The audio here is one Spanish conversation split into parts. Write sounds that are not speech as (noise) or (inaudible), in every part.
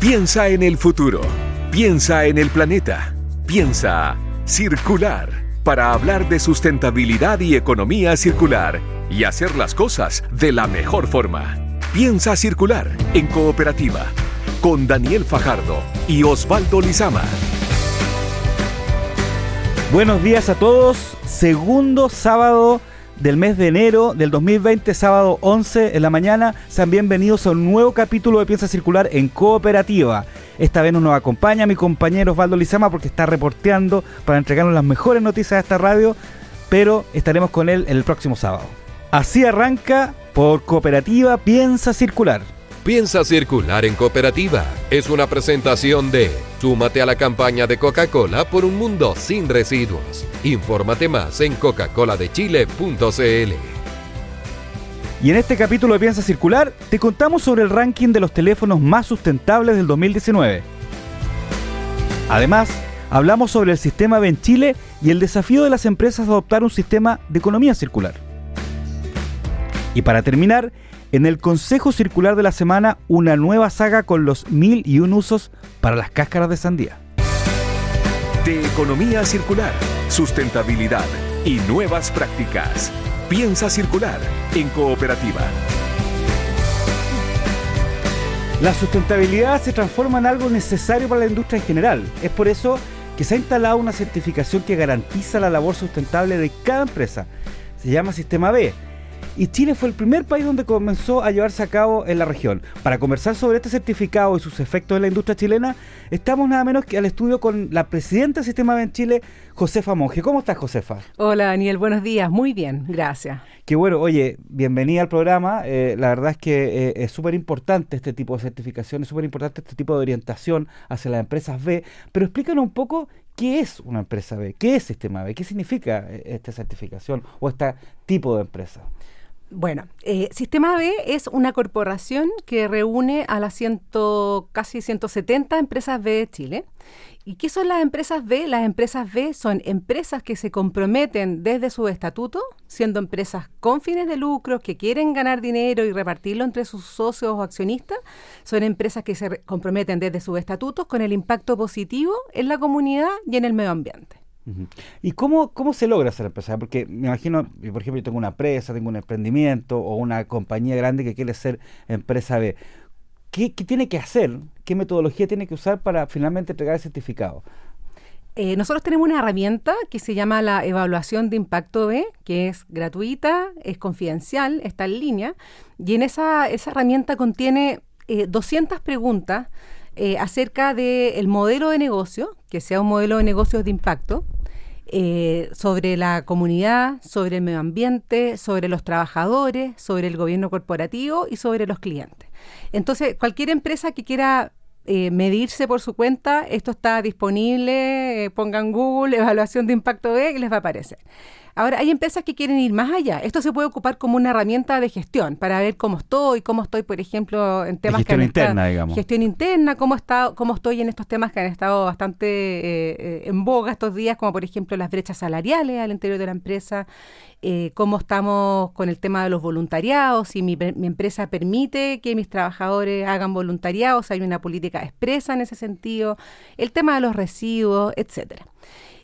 Piensa en el futuro. Piensa en el planeta. Piensa circular para hablar de sustentabilidad y economía circular y hacer las cosas de la mejor forma. Piensa circular en cooperativa con Daniel Fajardo y Osvaldo Lizama. Buenos días a todos. Segundo sábado del mes de enero del 2020, sábado 11 en la mañana. Sean bienvenidos a un nuevo capítulo de Piensa Circular en Cooperativa. Esta vez nos acompaña mi compañero Osvaldo Lizama porque está reporteando para entregarnos las mejores noticias de esta radio, pero estaremos con él el próximo sábado. Así arranca por Cooperativa Piensa Circular. Piensa circular en cooperativa. Es una presentación de Súmate a la campaña de Coca-Cola por un mundo sin residuos. Infórmate más en coca-coladechile.cl. Y en este capítulo de Piensa Circular te contamos sobre el ranking de los teléfonos más sustentables del 2019. Además, hablamos sobre el sistema B en Chile y el desafío de las empresas de adoptar un sistema de economía circular. Y para terminar, en el Consejo Circular de la Semana, una nueva saga con los mil y un usos para las cáscaras de sandía. De economía circular, sustentabilidad y nuevas prácticas. Piensa circular en cooperativa. La sustentabilidad se transforma en algo necesario para la industria en general. Es por eso que se ha instalado una certificación que garantiza la labor sustentable de cada empresa. Se llama Sistema B y Chile fue el primer país donde comenzó a llevarse a cabo en la región. Para conversar sobre este certificado y sus efectos en la industria chilena, estamos nada menos que al estudio con la presidenta del Sistema B en Chile, Josefa Monge. ¿Cómo estás, Josefa? Hola, Daniel. Buenos días. Muy bien, gracias. Qué bueno. Oye, bienvenida al programa. Eh, la verdad es que eh, es súper importante este tipo de certificación, es súper importante este tipo de orientación hacia las empresas B. Pero explícanos un poco ¿Qué es una empresa B? ¿Qué es Sistema B? ¿Qué significa eh, esta certificación o este tipo de empresa? Bueno, eh, Sistema B es una corporación que reúne a las ciento, casi 170 empresas B de Chile. ¿Y qué son las empresas B? Las empresas B son empresas que se comprometen desde su estatuto, siendo empresas con fines de lucro, que quieren ganar dinero y repartirlo entre sus socios o accionistas. Son empresas que se comprometen desde sus estatutos con el impacto positivo en la comunidad y en el medio ambiente. ¿Y cómo, cómo se logra ser empresario? Porque me imagino, por ejemplo, yo tengo una empresa, tengo un emprendimiento o una compañía grande que quiere ser empresa B. ¿Qué, tiene que hacer? ¿Qué metodología tiene que usar para finalmente entregar el certificado? Eh, nosotros tenemos una herramienta que se llama la evaluación de impacto B, que es gratuita, es confidencial, está en línea, y en esa, esa herramienta contiene 200 eh, preguntas eh, acerca del modelo de negocio, que sea un modelo de negocios de impacto, eh, sobre la comunidad, sobre el medio ambiente, sobre los trabajadores, sobre el gobierno corporativo y sobre los clientes. Entonces, cualquier empresa que quiera eh, medirse por su cuenta, esto está disponible, eh, pongan Google, (laughs) evaluación de impacto B y les va a aparecer. Ahora, hay empresas que quieren ir más allá. Esto se puede ocupar como una herramienta de gestión para ver cómo estoy, cómo estoy, por ejemplo, en temas gestión interna, digamos. Gestión interna, cómo, está, cómo estoy en estos temas que han estado bastante eh, en boga estos días, como por ejemplo las brechas salariales al interior de la empresa, eh, cómo estamos con el tema de los voluntariados, si mi, mi, empresa permite que mis trabajadores hagan voluntariados, hay una política expresa en ese sentido, el tema de los residuos, etcétera.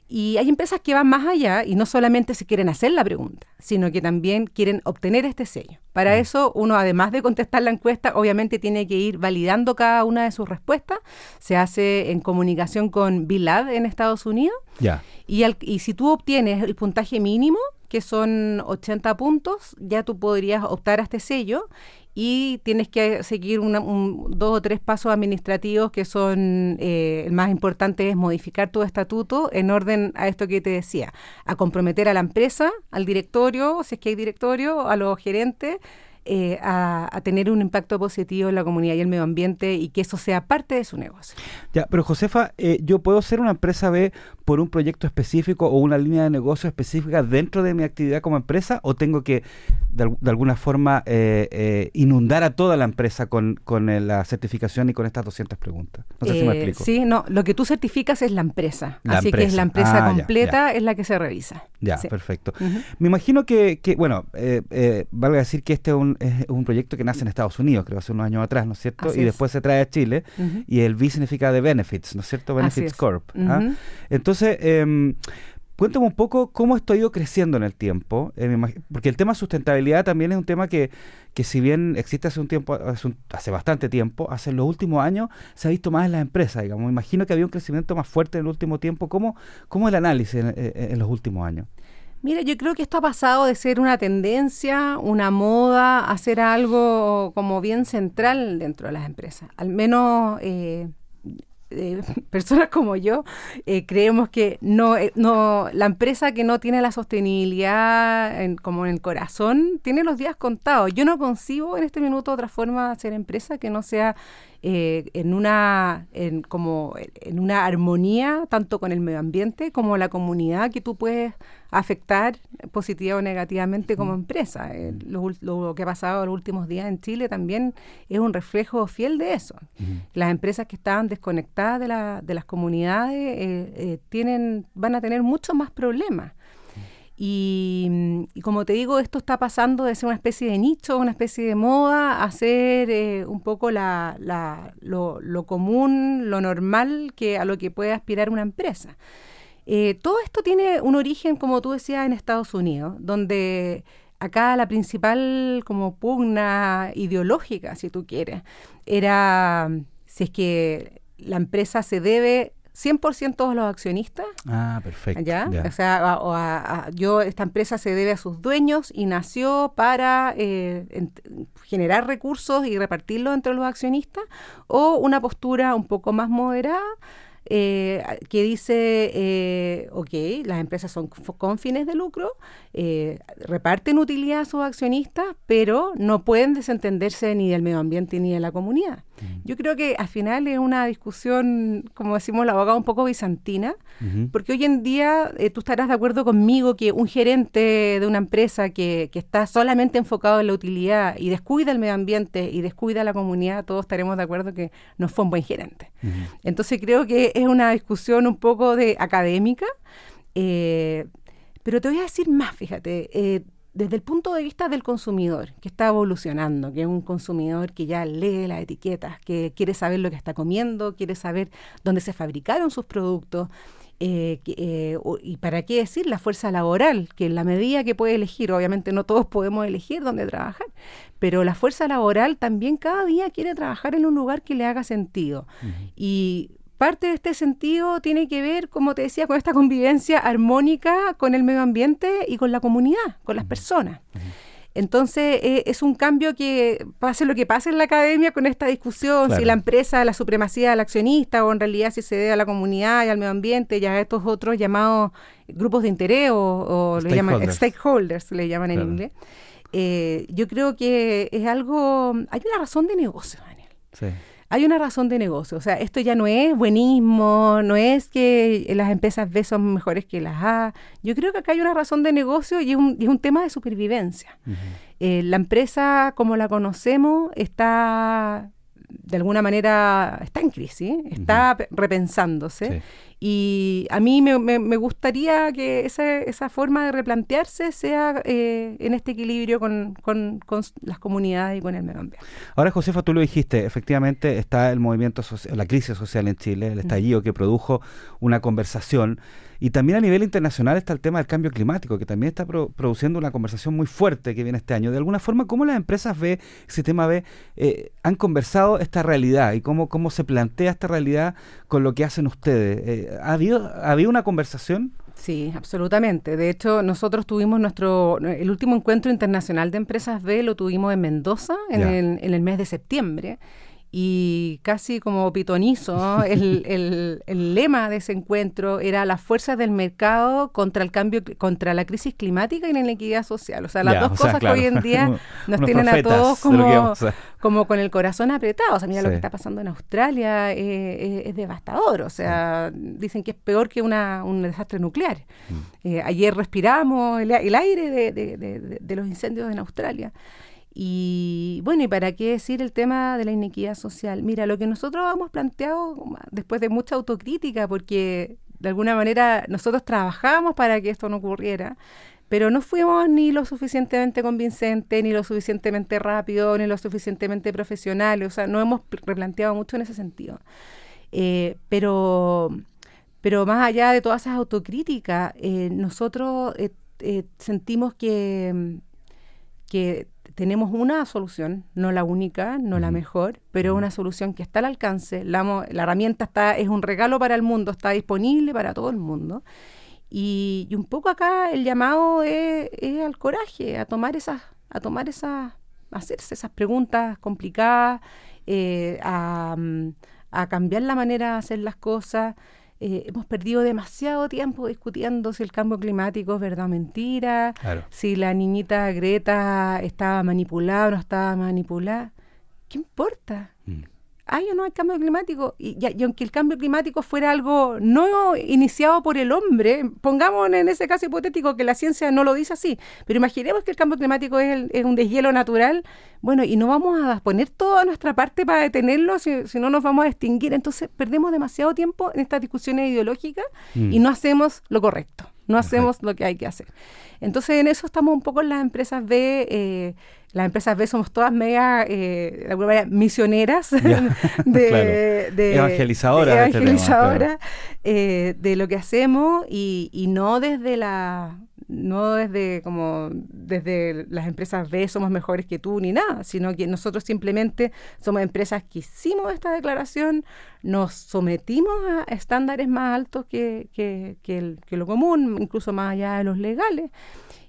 Y hay empresas que van más allá y no solamente se quieren hacer la pregunta, sino que también quieren obtener este sello. Para mm. eso, uno, además de contestar la encuesta, obviamente tiene que ir validando cada una de sus respuestas. Se hace en comunicación con BILAB en Estados Unidos. Ya. Y, y si tú obtienes el puntaje mínimo, que son 80 puntos, ya tú podrías optar a este sello y tienes que seguir un, dos o tres pasos administrativos que son, eh, el más importante es modificar tu estatuto en orden a esto que te decía, a comprometer a la empresa, al directorio, si es que hay directorio, a los gerentes, eh, a, tener un impacto positivo en la comunidad y el medio ambiente y que eso sea parte de su negocio. Ya, pero Josefa, eh, yo puedo ser una empresa B por un proyecto específico o una línea de negocio específica dentro de mi actividad como empresa o tengo que de, alguna forma eh, inundar a toda la empresa con, la certificación y con estas 200 preguntas? No sé si me explico. Sí, no, lo que tú certificas es la empresa, así que es la empresa ah, completa es la que se revisa. Ya, perfecto. Me imagino que, que bueno, valga decir que este es un un, es un proyecto que nace en Estados Unidos, creo, hace unos años atrás, ¿no es cierto? y después se trae a Chile. Y el B significa de Benefits, ¿no es cierto? Benefits Corp. ¿ah? Entonces, eh, Cuéntame un poco cómo esto ha ido creciendo en el tiempo, eh, porque el tema sustentabilidad también es un tema que, que si bien existe hace un tiempo, hace, bastante tiempo, hace los últimos años se ha visto más en las empresas, digamos. Me imagino que había un crecimiento más fuerte en el último tiempo. ¿Cómo, cómo el análisis en, en los últimos años? Mira, yo creo que esto ha pasado de ser una tendencia, una moda, a ser algo como bien central dentro de las empresas. Al menos eh, eh, (laughs) personas como yo eh, creemos que no, eh, no la empresa que no tiene la sostenibilidad como en el corazón tiene los días contados. Yo no concibo en este minuto otra forma de hacer empresa que no sea eh, en una en, como en una armonía tanto con el medio ambiente como la comunidad que tú puedes afectar positiva o negativamente como empresa. Eh, lo, que ha pasado en los últimos días en Chile también es un reflejo fiel de eso. Las empresas que estaban desconectadas de, la, de las comunidades eh, tienen van a tener muchos más problemas. Y, como te digo, esto está pasando de ser una especie de nicho, una especie de moda, a ser eh, un poco la, lo, común, lo normal que a lo que puede aspirar una empresa. Eh, todo esto tiene un origen, como tú decías, en Estados Unidos, donde acá la principal como pugna ideológica, si tú quieres, era si es que la empresa se debe 100% de los accionistas. Ah, perfecto. ¿ya? O sea, yo, esta empresa se debe a sus dueños y nació para eh, generar recursos y repartirlos entre los accionistas, o una postura un poco más moderada eh, que dice, eh, ok, las empresas son con fines de lucro, eh, reparten utilidad a sus accionistas, pero no pueden desentenderse ni del medio ambiente ni de la comunidad. Yo creo que al final es una discusión, como decimos la abogada, un poco bizantina, porque hoy en día tú estarás de acuerdo conmigo que un gerente de una empresa que, que está solamente enfocado en la utilidad y descuida el medio ambiente y descuida la comunidad, todos estaremos de acuerdo que no fue un buen gerente. Entonces creo que es una discusión un poco de académica, eh, pero te voy a decir más, fíjate, eh, desde el punto de vista del consumidor, que está evolucionando, que es un consumidor que ya lee las etiquetas, que quiere saber lo que está comiendo, quiere saber dónde se fabricaron sus productos, eh, eh, y para qué decir la fuerza laboral, que en la medida que puede elegir, obviamente no todos podemos elegir dónde trabajar, pero la fuerza laboral también cada día quiere trabajar en un lugar que le haga sentido. Y parte de este sentido tiene que ver, como te decía, con esta convivencia armónica con el medio ambiente y con la comunidad, con las personas. Entonces, eh, es un cambio que pase lo que pase en la academia con esta discusión, si la empresa, la supremacía del accionista o en realidad si se debe a la comunidad y al medio ambiente y a estos otros llamados grupos de interés o, lo llaman stakeholders, le llaman en inglés. Eh, yo creo que es algo, hay una razón de negocio, Daniel. Sí hay una razón de negocio. O sea, esto ya no es buenismo, no es que las empresas B son mejores que las A. Yo creo que acá hay una razón de negocio y es un, es un tema de supervivencia. Eh, la empresa, como la conocemos, está de alguna manera está en crisis, está repensándose. Y a mí me, gustaría que esa, esa, forma de replantearse sea eh, en este equilibrio con, con, las comunidades y con el medio ambiente. Ahora, Josefa, tú lo dijiste, efectivamente está el movimiento, social, la crisis social en Chile, el estallido que produjo una conversación y también a nivel internacional está el tema del cambio climático, que también está produciendo una conversación muy fuerte que viene este año. De alguna forma, ¿cómo las empresas ve, ese tema ve, eh, han conversado esta realidad y cómo, cómo se plantea esta realidad con lo que hacen ustedes? Eh, ¿ha, habido, ¿Ha habido una conversación? Sí, absolutamente. De hecho, nosotros tuvimos nuestro, el último encuentro internacional de empresas B, lo tuvimos en Mendoza en, el, en el mes de septiembre y casi como pitonizo, (laughs) el, el, lema de ese encuentro era las fuerzas del mercado contra el cambio, contra la crisis climática y la inequidad social. O sea, las dos cosas que hoy en día (laughs) nos tienen a todos como, como con el corazón apretado. O sea, mira lo que está pasando en Australia eh, eh, es devastador. O sea, dicen que es peor que una, un desastre nuclear. Mm. Eh, ayer respiramos el, aire de, de, de los incendios en Australia. Y bueno, ¿y para qué decir el tema de la inequidad social? Mira, lo que nosotros hemos planteado después de mucha autocrítica, porque de alguna manera nosotros trabajamos para que esto no ocurriera, pero no fuimos ni lo suficientemente convincentes, ni lo suficientemente rápido, ni lo suficientemente profesionales, o sea, no hemos replanteado mucho en ese sentido. Eh, pero, pero más allá de todas esas autocríticas, eh, nosotros eh, sentimos que, que tenemos una solución, no la única, no la mejor, pero una solución que está al alcance. La, la, herramienta está, es un regalo para el mundo, está disponible para todo el mundo. Y, un poco acá el llamado es, al coraje, a tomar esas, a tomar esas, hacerse esas preguntas complicadas, eh, a, a cambiar la manera de hacer las cosas. Eh, hemos perdido demasiado tiempo discutiendo si el cambio climático es verdad o mentira, si la niñita Greta estaba manipulada o no estaba manipulada. ¿Qué importa? Hay o no hay cambio climático. Y, aunque el cambio climático fuera algo no iniciado por el hombre, pongamos en ese caso hipotético que la ciencia no lo dice así, pero imaginemos que el cambio climático es, un deshielo natural, bueno, y no vamos a poner toda nuestra parte para detenerlo, si, no nos vamos a extinguir. Entonces perdemos demasiado tiempo en estas discusiones ideológicas mm. y no hacemos lo correcto, no hacemos lo que hay que hacer. Entonces en eso estamos un poco en las empresas. Eh, las empresas B somos todas mega, eh, de alguna manera, misioneras (laughs) (laughs) de, evangelizadoras, de, eh, de lo que hacemos y, y no desde la no desde como desde las empresas B somos mejores que tú ni nada, sino que nosotros simplemente somos empresas que hicimos esta declaración, nos sometimos a estándares más altos que, que, que, que lo común, incluso más allá de los legales.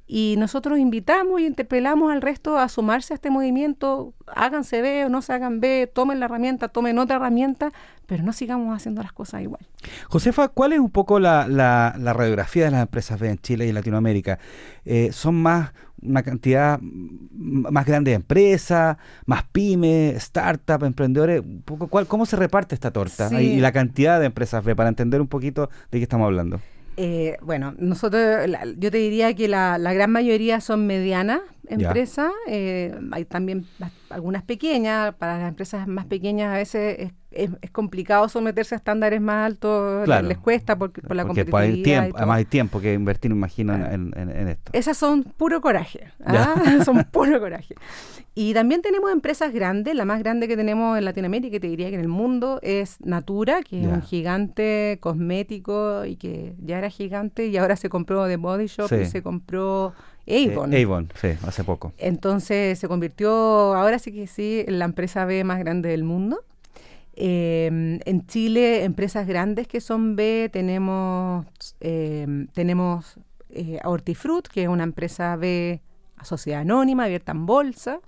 Y nosotros invitamos y interpelamos al resto a sumarse a este movimiento, háganse B o no se hagan B, tomen la herramienta, tomen otra herramienta, pero no sigamos haciendo las cosas igual. Josefa, ¿cuál es un poco la, la, radiografía de las empresas B en Chile y en Latinoamérica? Eh, ¿Son más una cantidad más grande de empresas, más pymes, startups, emprendedores? Un poco, ¿cuál, ¿Cómo se reparte esta torta? Y, la cantidad de empresas B, para entender un poquito de qué estamos hablando. Eh, bueno, nosotros, yo te diría que la, la, gran mayoría son medianas empresas, eh, hay también algunas pequeñas, para las empresas más pequeñas a veces es, es, complicado someterse a estándares más altos, les cuesta por, por la porque competitividad. Tiempo, además hay tiempo que invertir, imagino, en, en, esto. Esas son puro coraje, ¿ah? (laughs) son puro coraje. Y también tenemos empresas grandes, la más grande que tenemos en Latinoamérica, y te diría que en el mundo, es Natura, que es un gigante cosmético y que ya era gigante y ahora se compró de Body Shop y se compró Avon. Eh, Avon, sí, hace poco. Entonces se convirtió, ahora sí que sí, en la empresa B más grande del mundo. Eh, en Chile, empresas grandes que son B, tenemos, eh, tenemos eh, Hortifruit, que es una empresa B sociedad anónima, abierta en bolsa.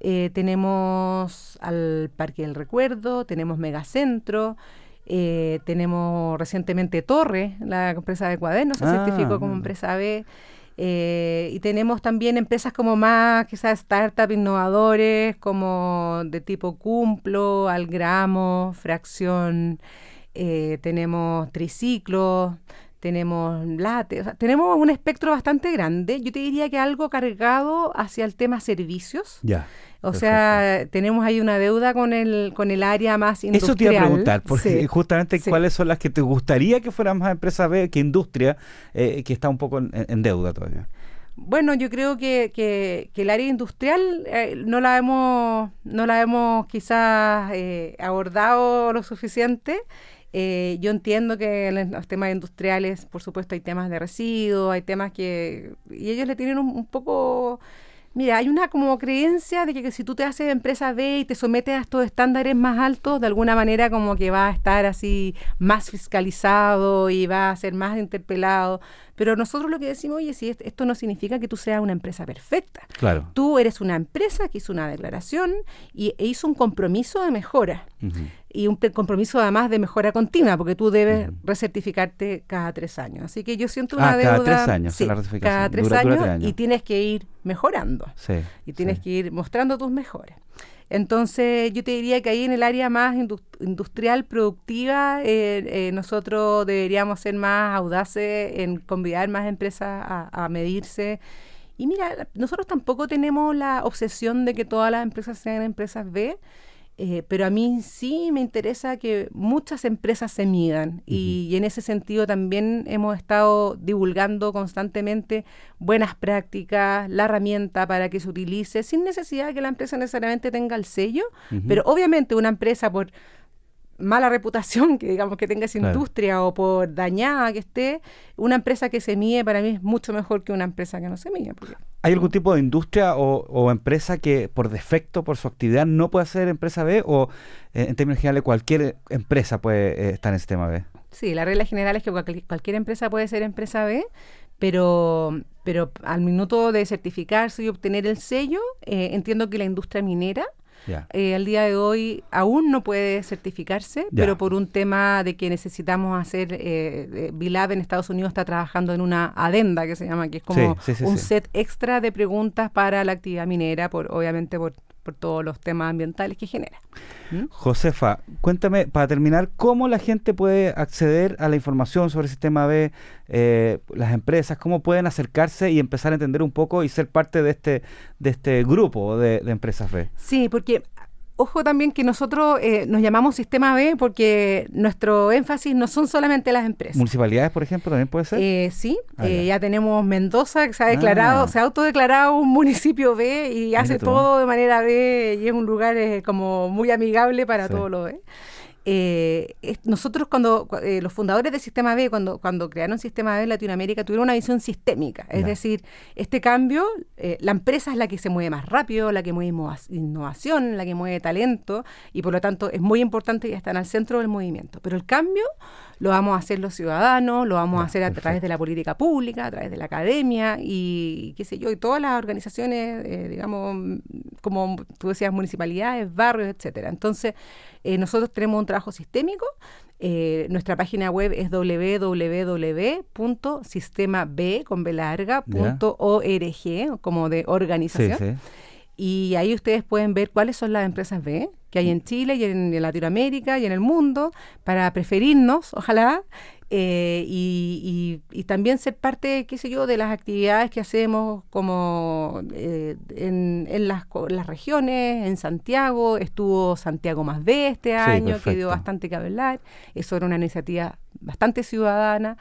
tenemos al Parque del Recuerdo, tenemos Megacentro, tenemos recientemente Torre, la empresa de cuadernos, se ah, certificó como empresa B. Eh, y tenemos también empresas como más, quizás startups innovadores, como de tipo Cumplo, Algramo, Fracción, eh, tenemos Triciclo, tenemos Late, tenemos un espectro bastante grande. Yo te diría que algo cargado hacia el tema servicios. Ya. O sea, tenemos ahí una deuda con el con el área más industrial. Eso te iba a preguntar, porque justamente cuáles son las que te gustaría que fueran más empresas B que industria, eh, que está un poco en, deuda todavía. Bueno, yo creo que, que, el área industrial eh, no la hemos no la hemos quizás eh, abordado lo suficiente. Yo entiendo que en los temas industriales, por supuesto, hay temas de residuos, hay temas que... Y ellos le tienen un poco Mira, hay una como creencia de que, si tú te haces empresa B y te sometes a estos estándares más altos, de alguna manera como que va a estar así más fiscalizado y va a ser más interpelado. Pero nosotros lo que decimos, oye, si esto no significa que tú seas una empresa perfecta. Claro. Tú eres una empresa que hizo una declaración y, e hizo un compromiso de mejora y un compromiso además de mejora continua, porque tú debes recertificarte cada tres años. Así que yo siento una ah, deuda. Cada tres años, Cada tres años, y tienes que ir mejorando. y tienes que ir mostrando tus mejores. Entonces, yo te diría que ahí en el área más industrial, productiva, eh, eh, nosotros deberíamos ser más audaces en convidar más empresas a, a medirse. Y mira, nosotros tampoco tenemos la obsesión de que todas las empresas sean empresas B Eh, pero a mí sí me interesa que muchas empresas se midan y, en ese sentido también hemos estado divulgando constantemente buenas prácticas, la herramienta para que se utilice sin necesidad de que la empresa necesariamente tenga el sello, pero obviamente una empresa por mala reputación que digamos que tenga esa industria o por dañada que esté, una empresa que se mide para mí es mucho mejor que una empresa que no se mide. ¿Hay algún tipo de industria o, empresa que por defecto, por su actividad, no puede ser empresa B o eh, en términos generales cualquier empresa puede eh, estar en el sistema B? Sí, la regla general es que cualquier empresa puede ser empresa B, pero, pero al minuto de certificarse y obtener el sello, eh, entiendo que la industria minera eh, al día de hoy aún no puede certificarse, pero por un tema de que necesitamos hacer, eh, Bilab en Estados Unidos está trabajando en una adenda que se llama, que es como un set extra de preguntas para la actividad minera, por obviamente por por todos los temas ambientales que genera. ¿Mm? Josefa, cuéntame, para terminar, ¿cómo la gente puede acceder a la información sobre el sistema B, eh, las empresas, cómo pueden acercarse y empezar a entender un poco y ser parte de este, de este grupo de, de empresas B? Sí, porque ojo también que nosotros eh, nos llamamos Sistema B porque nuestro énfasis no son solamente las empresas. ¿Municipalidades, por ejemplo, también puede ser? Eh, sí, ah, eh, ya. tenemos Mendoza que se ha declarado, ah. se ha autodeclarado un municipio B y hace todo de manera B y es un lugar como muy amigable para todo lo B. Eh, nosotros cuando eh, los fundadores del Sistema B, cuando, cuando crearon Sistema B en Latinoamérica, tuvieron una visión sistémica. Es decir, este cambio, eh, la empresa es la que se mueve más rápido, la que mueve innovación, la que mueve talento, y por lo tanto es muy importante y está en el centro del movimiento. Pero el cambio lo vamos a hacer los ciudadanos, lo vamos a hacer a través de la política pública, a través de la academia y qué sé yo, y todas las organizaciones, eh, digamos, como tú decías, municipalidades, barrios, etcétera. Entonces, eh, nosotros tenemos un trabajo sistémico. Eh, nuestra página web es www.sistemab.org, como de organización. Y ahí ustedes pueden ver cuáles son las empresas B que hay en Chile y en, Latinoamérica y en el mundo para preferirnos, ojalá, eh, y, también ser parte, qué sé yo, de las actividades que hacemos como eh, en, las, las, regiones, en Santiago, estuvo Santiago Más B este año, que dio bastante que hablar, eso era una iniciativa bastante ciudadana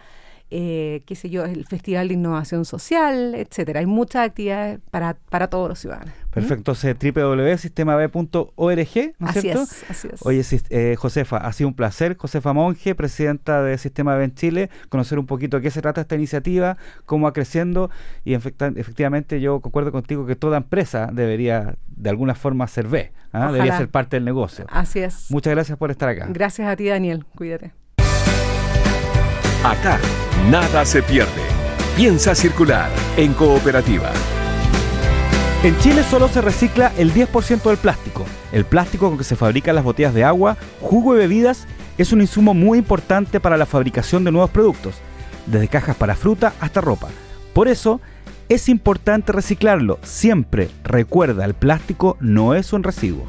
eh, qué sé yo, el Festival de Innovación Social, etcétera. Hay muchas actividades para, para todos los ciudadanos. Perfecto, entonces www.sistemab.org, ¿no es así cierto? Es, así es. Oye, eh, Josefa, ha sido un placer. Josefa Monge, presidenta de Sistema B en Chile, conocer un poquito de qué se trata esta iniciativa, cómo va creciendo y efectivamente yo concuerdo contigo que toda empresa debería de alguna forma ser B, ¿ah? debería ser parte del negocio. Así es. Muchas gracias por estar acá. Gracias a ti, Daniel. Cuídate. Acá, nada se pierde. Piensa circular en cooperativa. En Chile solo se recicla el 10% del plástico. El plástico con que se fabrican las botellas de agua, jugo y bebidas es un insumo muy importante para la fabricación de nuevos productos, desde cajas para fruta hasta ropa. Por eso, es importante reciclarlo. Siempre recuerda, el plástico no es un residuo.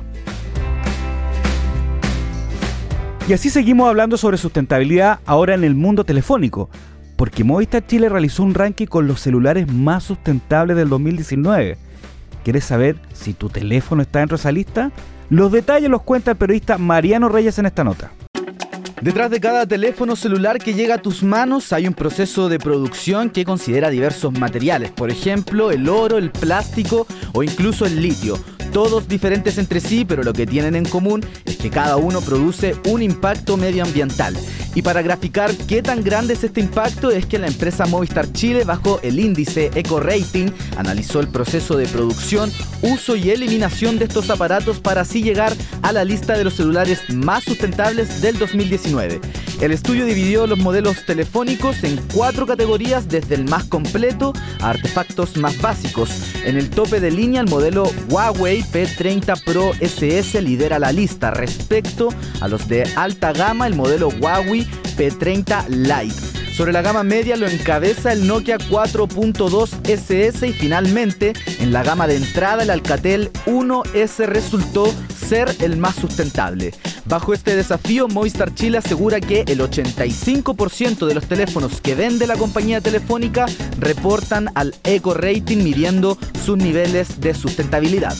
Y así seguimos hablando sobre sustentabilidad ahora en el mundo telefónico, porque Movistar Chile realizó un ranking con los celulares más sustentables del 2019. ¿Quieres saber si tu teléfono está dentro de esa lista? Los detalles los cuenta el periodista Mariano Reyes en esta nota. Detrás de cada teléfono celular que llega a tus manos hay un proceso de producción que considera diversos materiales, por ejemplo el oro, el plástico o incluso el litio todos diferentes entre sí, pero lo que tienen en común es que cada uno produce un impacto medioambiental. Y para graficar qué tan grande es este impacto es que la empresa Movistar Chile bajo el índice Eco Rating analizó el proceso de producción, uso y eliminación de estos aparatos para así llegar a la lista de los celulares más sustentables del 2019. El estudio dividió los modelos telefónicos en cuatro categorías desde el más completo a artefactos más básicos. En el tope de línea el modelo Huawei P30 Pro SS lidera la lista respecto a los de alta gama el modelo Huawei P30 Lite. Sobre la gama media lo encabeza el Nokia 4.2 SS y finalmente en la gama de entrada el Alcatel 1S resultó ser el más sustentable. Bajo este desafío, Movistar Chile asegura que el 85% de los teléfonos que vende la compañía telefónica reportan al Eco Rating midiendo sus niveles de sustentabilidad.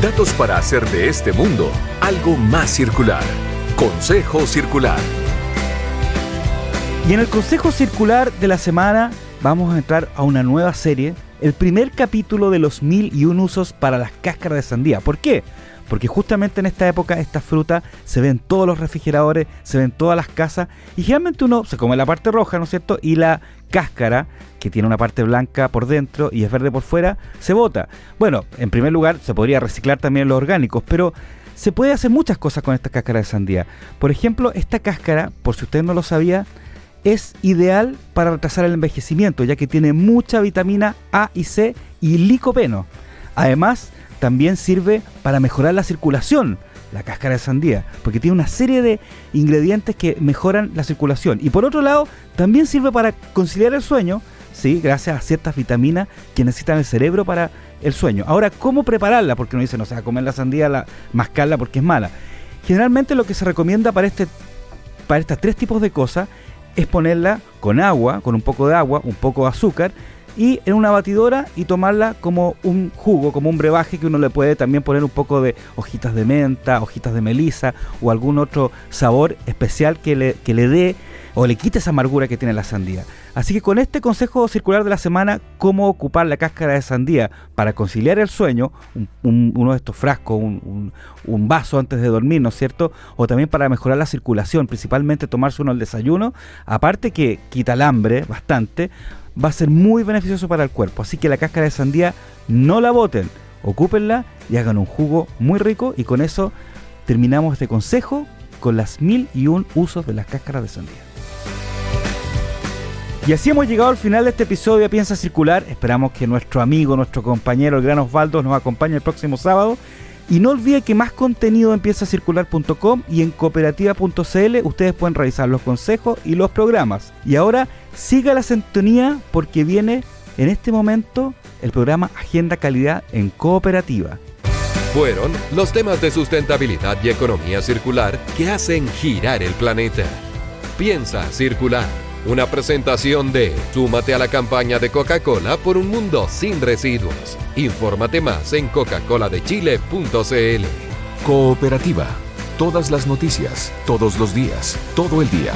Datos para hacer de este mundo algo más circular. Consejo Circular. Y en el Consejo Circular de la semana vamos a entrar a una nueva serie, el primer capítulo de los mil y un usos para las cáscaras de sandía. ¿Por qué? Porque justamente en esta época esta fruta se ve en todos los refrigeradores, se ve en todas las casas y generalmente uno se come la parte roja, ¿no es cierto? Y la cáscara, que tiene una parte blanca por dentro y es verde por fuera, se bota. Bueno, en primer lugar se podría reciclar también los orgánicos, pero se puede hacer muchas cosas con esta cáscara de sandía. Por ejemplo, esta cáscara, por si usted no lo sabía, es ideal para retrasar el envejecimiento, ya que tiene mucha vitamina A y C y licopeno. Además, también sirve para mejorar la circulación, la cáscara de sandía, porque tiene una serie de ingredientes que mejoran la circulación. Y por otro lado, también sirve para conciliar el sueño, ¿sí? gracias a ciertas vitaminas que necesitan el cerebro para el sueño. Ahora, ¿cómo prepararla? Porque no dicen, o sea, comer la sandía, la, mascarla porque es mala. Generalmente lo que se recomienda para, este, para estos tres tipos de cosas es ponerla con agua, con un poco de agua, un poco de azúcar y en una batidora y tomarla como un jugo, como un brebaje que uno le puede también poner un poco de hojitas de menta, hojitas de melisa o algún otro sabor especial que le, que le dé o le quite esa amargura que tiene la sandía. Así que con este consejo circular de la semana, cómo ocupar la cáscara de sandía para conciliar el sueño, uno de estos frascos, un, un, vaso antes de dormir, ¿no es cierto? O también para mejorar la circulación, principalmente tomarse uno al desayuno, aparte que quita el hambre bastante, va a ser muy beneficioso para el cuerpo. Así que la cáscara de sandía no la boten, ocúpenla y hagan un jugo muy rico y con eso terminamos este consejo con las mil y un usos de las cáscaras de sandía. Y así hemos llegado al final de este episodio de Piensa Circular. Esperamos que nuestro amigo, nuestro compañero, el gran Osvaldo, nos acompañe el próximo sábado. Y no olvide que más contenido en piensacircular.com y en cooperativa.cl ustedes pueden revisar los consejos y los programas. Y ahora siga la sintonía porque viene en este momento el programa Agenda Calidad en Cooperativa. Fueron los temas de sustentabilidad y economía circular que hacen girar el planeta. Piensa circular una presentación de Súmate a la campaña de Coca-Cola por un mundo sin residuos. Infórmate más en coca-coladechile.cl. Cooperativa. Todas las noticias, todos los días, todo el día.